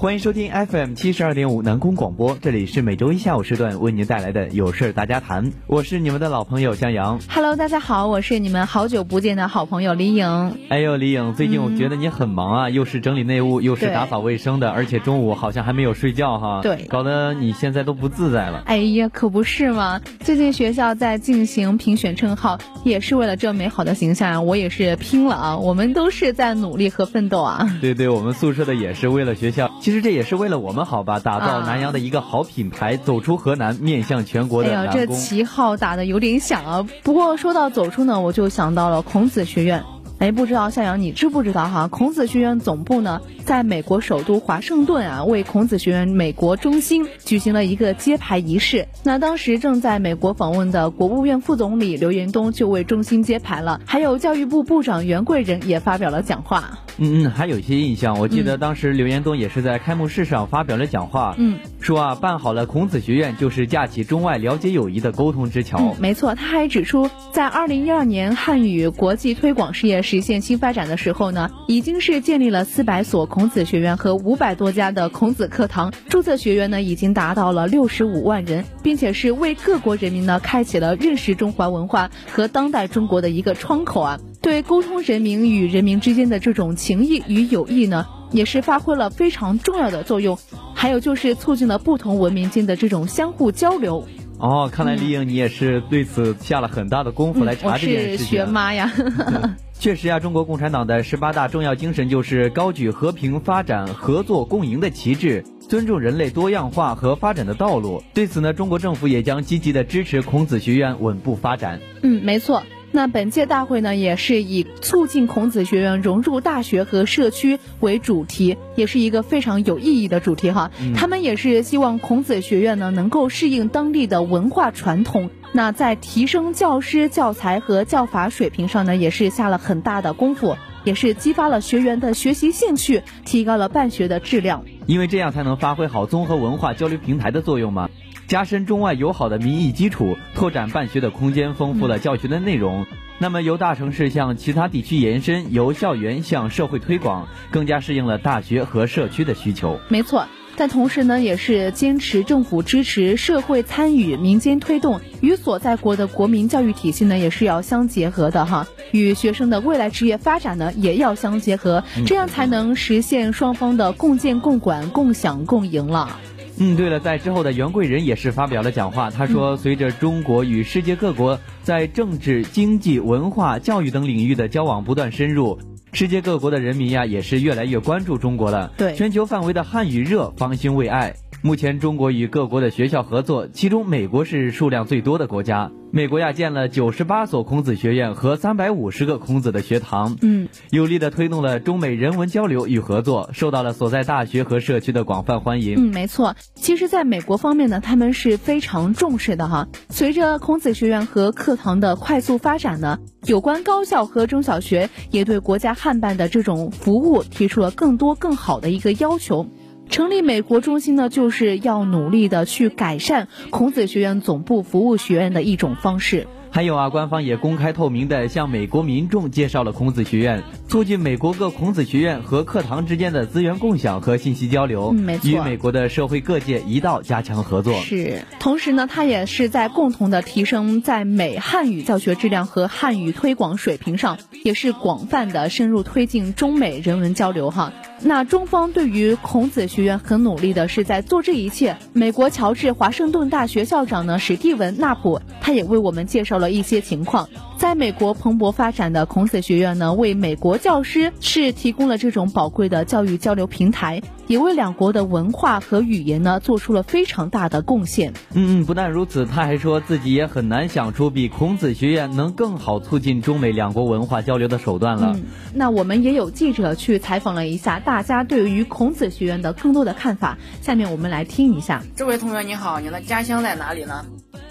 欢迎收听 FM 七十二点五南宫广播，这里是每周一下午时段为您带来的有事大家谈，我是你们的老朋友向阳。Hello，大家好，我是你们好久不见的好朋友李颖。哎呦，李颖，最近我觉得你很忙啊，又是整理内务，又是打扫卫生的，而且中午好像还没有睡觉哈。对，搞得你现在都不自在了。哎呀，可不是嘛，最近学校在进行评选称号，也是为了这美好的形象，我也是拼了啊！我们都是在努力和奋斗啊。对对，我们宿舍的也是为了学校。其实这也是为了我们好吧，打造南阳的一个好品牌，走出河南，面向全国的哎呀，这旗号打的有点响啊。不过说到走出呢，我就想到了孔子学院。哎，不知道向阳你知不知道哈？孔子学院总部呢，在美国首都华盛顿啊，为孔子学院美国中心举行了一个揭牌仪式。那当时正在美国访问的国务院副总理刘延东就为中心揭牌了，还有教育部部长袁贵仁也发表了讲话。嗯嗯，还有一些印象，我记得当时刘延东也是在开幕式上发表了讲话，嗯，说啊，办好了孔子学院就是架起中外了解友谊的沟通之桥。嗯，没错，他还指出，在二零一二年汉语国际推广事业实现新发展的时候呢，已经是建立了四百所孔子学院和五百多家的孔子课堂，注册学员呢已经达到了六十五万人，并且是为各国人民呢开启了认识中华文化和当代中国的一个窗口啊。对沟通人民与人民之间的这种情谊与友谊呢，也是发挥了非常重要的作用。还有就是促进了不同文明间的这种相互交流。哦，看来李颖你也是对此下了很大的功夫来查这件事情。我是学妈呀。确实呀，中国共产党的十八大重要精神就是高举和平发展、合作共赢的旗帜，尊重人类多样化和发展的道路。对此呢，中国政府也将积极的支持孔子学院稳步发展。嗯，没错。那本届大会呢，也是以促进孔子学院融入大学和社区为主题，也是一个非常有意义的主题哈。他们也是希望孔子学院呢能够适应当地的文化传统，那在提升教师教材和教法水平上呢，也是下了很大的功夫，也是激发了学员的学习兴趣，提高了办学的质量。因为这样才能发挥好综合文化交流平台的作用嘛。加深中外友好的民意基础，拓展办学的空间，丰富了教学的内容。那么由大城市向其他地区延伸，由校园向社会推广，更加适应了大学和社区的需求。没错，但同时呢，也是坚持政府支持、社会参与、民间推动，与所在国的国民教育体系呢，也是要相结合的哈。与学生的未来职业发展呢，也要相结合，这样才能实现双方的共建、共管、共享、共赢了。嗯，对了，在之后的袁贵仁也是发表了讲话。他说，随着中国与世界各国在政治、经济、文化、教育等领域的交往不断深入，世界各国的人民呀也是越来越关注中国了。对，全球范围的汉语热方兴未艾。目前，中国与各国的学校合作，其中美国是数量最多的国家。美国呀建了九十八所孔子学院和三百五十个孔子的学堂，嗯，有力的推动了中美人文交流与合作，受到了所在大学和社区的广泛欢迎。嗯，没错。其实，在美国方面呢，他们是非常重视的哈。随着孔子学院和课堂的快速发展呢，有关高校和中小学也对国家汉办的这种服务提出了更多更好的一个要求。成立美国中心呢，就是要努力的去改善孔子学院总部服务学院的一种方式。还有啊，官方也公开透明的向美国民众介绍了孔子学院，促进美国各孔子学院和课堂之间的资源共享和信息交流，没错，与美国的社会各界一道加强合作。是，同时呢，它也是在共同的提升在美汉语教学质量和汉语推广水平上，也是广泛的深入推进中美人文交流哈。那中方对于孔子学院很努力的是在做这一切。美国乔治华盛顿大学校长呢史蒂文纳普，他也为我们介绍了一些情况。在美国蓬勃发展的孔子学院呢，为美国教师是提供了这种宝贵的教育交流平台，也为两国的文化和语言呢做出了非常大的贡献。嗯嗯，不但如此，他还说自己也很难想出比孔子学院能更好促进中美两国文化交流的手段了。嗯，那我们也有记者去采访了一下大家对于孔子学院的更多的看法，下面我们来听一下。这位同学你好，你的家乡在哪里呢？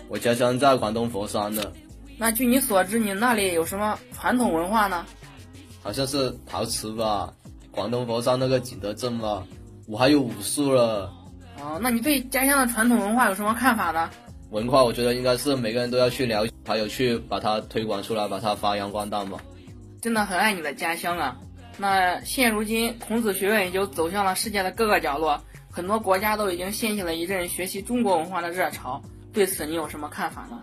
我家乡在广东佛山的。那据你所知，你那里有什么传统文化呢？好像是陶瓷吧，广东佛山那个景德镇吧，我还有武术了。哦，那你对家乡的传统文化有什么看法呢？文化，我觉得应该是每个人都要去了解，还有去把它推广出来，把它发扬光大嘛。真的很爱你的家乡啊！那现如今，孔子学院已经走向了世界的各个角落，很多国家都已经掀起了一阵学习中国文化的热潮。对此，你有什么看法呢？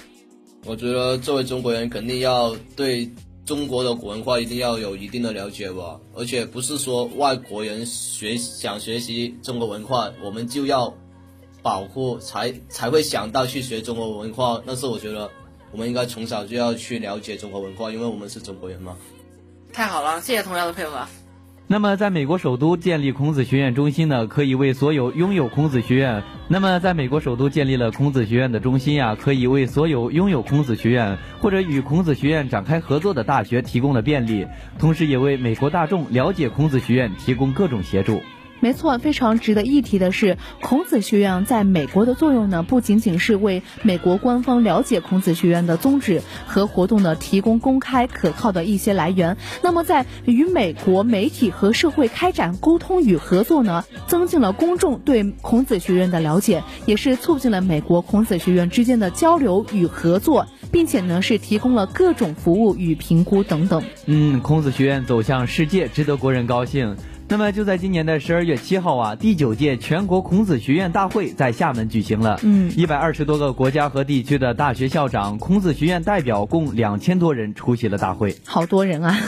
我觉得作为中国人，肯定要对中国的古文化一定要有一定的了解吧。而且不是说外国人学想学习中国文化，我们就要保护才才会想到去学中国文化。但是我觉得。我们应该从小就要去了解中国文化，因为我们是中国人嘛。太好了，谢谢同学的配合。那么，在美国首都建立孔子学院中心呢，可以为所有拥有孔子学院。那么，在美国首都建立了孔子学院的中心呀，可以为所有拥有孔子学院或者与孔子学院展开合作的大学提供了便利，同时也为美国大众了解孔子学院提供各种协助。没错，非常值得一提的是，孔子学院在美国的作用呢，不仅仅是为美国官方了解孔子学院的宗旨和活动呢提供公开可靠的一些来源。那么，在与美国媒体和社会开展沟通与合作呢，增进了公众对孔子学院的了解，也是促进了美国孔子学院之间的交流与合作，并且呢，是提供了各种服务与评估等等。嗯，孔子学院走向世界，值得国人高兴。那么就在今年的十二月七号啊，第九届全国孔子学院大会在厦门举行了。嗯，一百二十多个国家和地区的大学校长、孔子学院代表共两千多人出席了大会。好多人啊！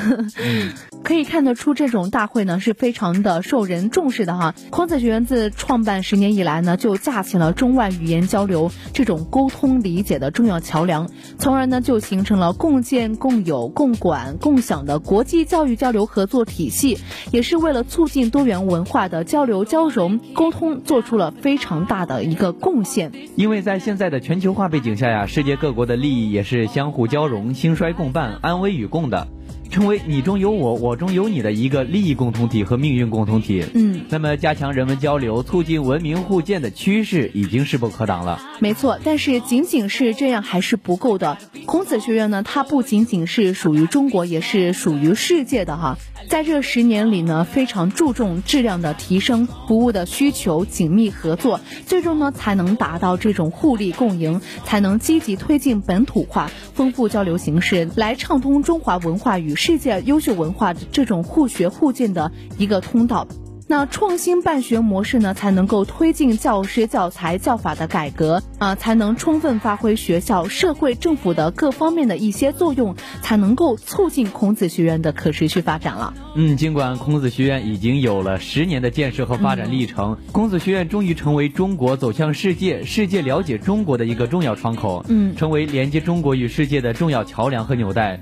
嗯，可以看得出这种大会呢是非常的受人重视的哈。孔子学院自创办十年以来呢，就架起了中外语言交流这种沟通理解的重要桥梁，从而呢就形成了共建、共有、共管、共享的国际教育交流合作体系，也是为了。促进多元文化的交流交融沟通，做出了非常大的一个贡献。因为在现在的全球化背景下呀，世界各国的利益也是相互交融、兴衰共伴、安危与共的。成为你中有我，我中有你的一个利益共同体和命运共同体。嗯，那么加强人文交流，促进文明互鉴的趋势已经势不可挡了。没错，但是仅仅是这样还是不够的。孔子学院呢，它不仅仅是属于中国，也是属于世界的哈。在这十年里呢，非常注重质量的提升，服务的需求紧密合作，最终呢才能达到这种互利共赢，才能积极推进本土化、丰富交流形式，来畅通中华文化与。世界优秀文化的这种互学互鉴的一个通道，那创新办学模式呢，才能够推进教师教材教法的改革啊，才能充分发挥学校、社会、政府的各方面的一些作用，才能够促进孔子学院的可持续发展了。嗯，尽管孔子学院已经有了十年的建设和发展历程，孔子学院终于成为中国走向世界、世界了解中国的一个重要窗口，嗯，成为连接中国与世界的重要桥梁和纽带。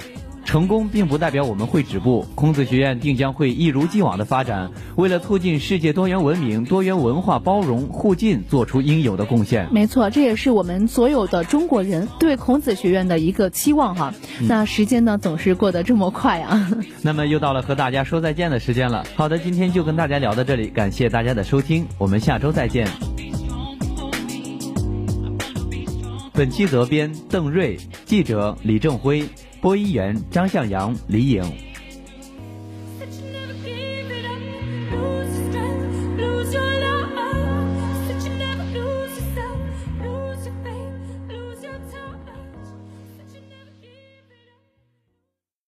成功并不代表我们会止步，孔子学院定将会一如既往的发展，为了促进世界多元文明、多元文化包容互进做出应有的贡献。没错，这也是我们所有的中国人对孔子学院的一个期望哈。那时间呢总是过得这么快啊。那么又到了和大家说再见的时间了。好的，今天就跟大家聊到这里，感谢大家的收听，我们下周再见。本期责编邓瑞，记者李正辉。播音员张向阳、李颖。